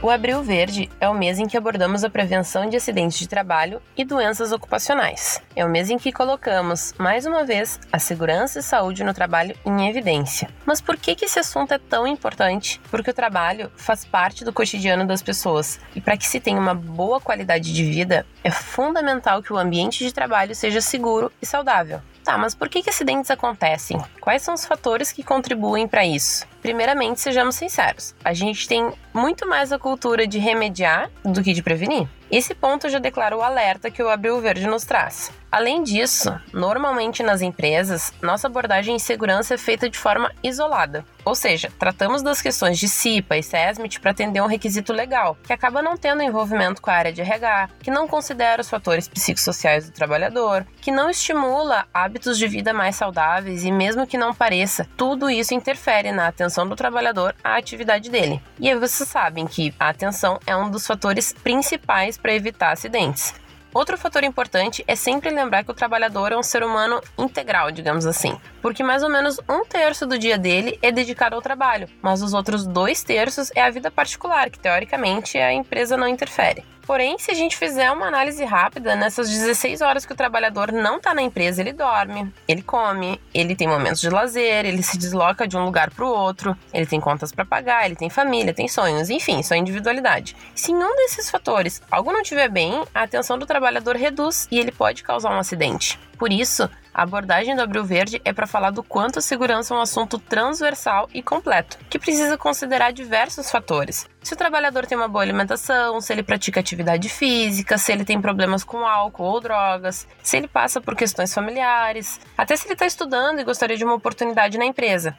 O Abril Verde é o mês em que abordamos a prevenção de acidentes de trabalho e doenças ocupacionais. É o mês em que colocamos, mais uma vez, a segurança e saúde no trabalho em evidência. Mas por que, esse assunto é tão importante? Porque o trabalho faz parte do cotidiano das pessoas e para que se tenha uma boa qualidade de vida, é fundamental que o ambiente de trabalho seja seguro e saudável. Tá, mas por que, que acidentes acontecem? Quais são os fatores que contribuem para isso? Primeiramente, sejamos sinceros, a gente tem muito mais a cultura de remediar do que de prevenir. Esse ponto já declara o alerta que o Abril Verde nos traz. Além disso, normalmente nas empresas, nossa abordagem em segurança é feita de forma isolada. Ou seja, tratamos das questões de CIPA e SESMIT para atender um requisito legal, que acaba não tendo envolvimento com a área de RH, que não considera os fatores psicossociais do trabalhador, que não estimula hábitos de vida mais saudáveis e, mesmo que não pareça, tudo isso interfere na atenção do trabalhador à atividade dele. E aí vocês sabem que a atenção é um dos fatores principais para evitar acidentes. Outro fator importante é sempre lembrar que o trabalhador é um ser humano integral, digamos assim, porque mais ou menos um terço do dia dele é dedicado ao trabalho, mas os outros dois terços é a vida particular, que teoricamente a empresa não interfere. Porém, se a gente fizer uma análise rápida, nessas 16 horas que o trabalhador não está na empresa, ele dorme, ele come, ele tem momentos de lazer, ele se desloca de um lugar para o outro, ele tem contas para pagar, ele tem família, tem sonhos, enfim, sua individualidade. Se em um desses fatores algo não estiver bem, a atenção do trabalhador reduz e ele pode causar um acidente. Por isso, a abordagem do Abril Verde é para falar do quanto a segurança é um assunto transversal e completo, que precisa considerar diversos fatores. Se o trabalhador tem uma boa alimentação, se ele pratica atividade física, se ele tem problemas com álcool ou drogas, se ele passa por questões familiares, até se ele está estudando e gostaria de uma oportunidade na empresa.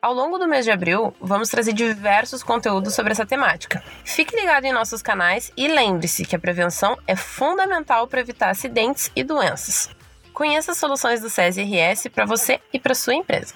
Ao longo do mês de abril, vamos trazer diversos conteúdos sobre essa temática. Fique ligado em nossos canais e lembre-se que a prevenção é fundamental para evitar acidentes e doenças. Conheça as soluções do SESI para você e para sua empresa.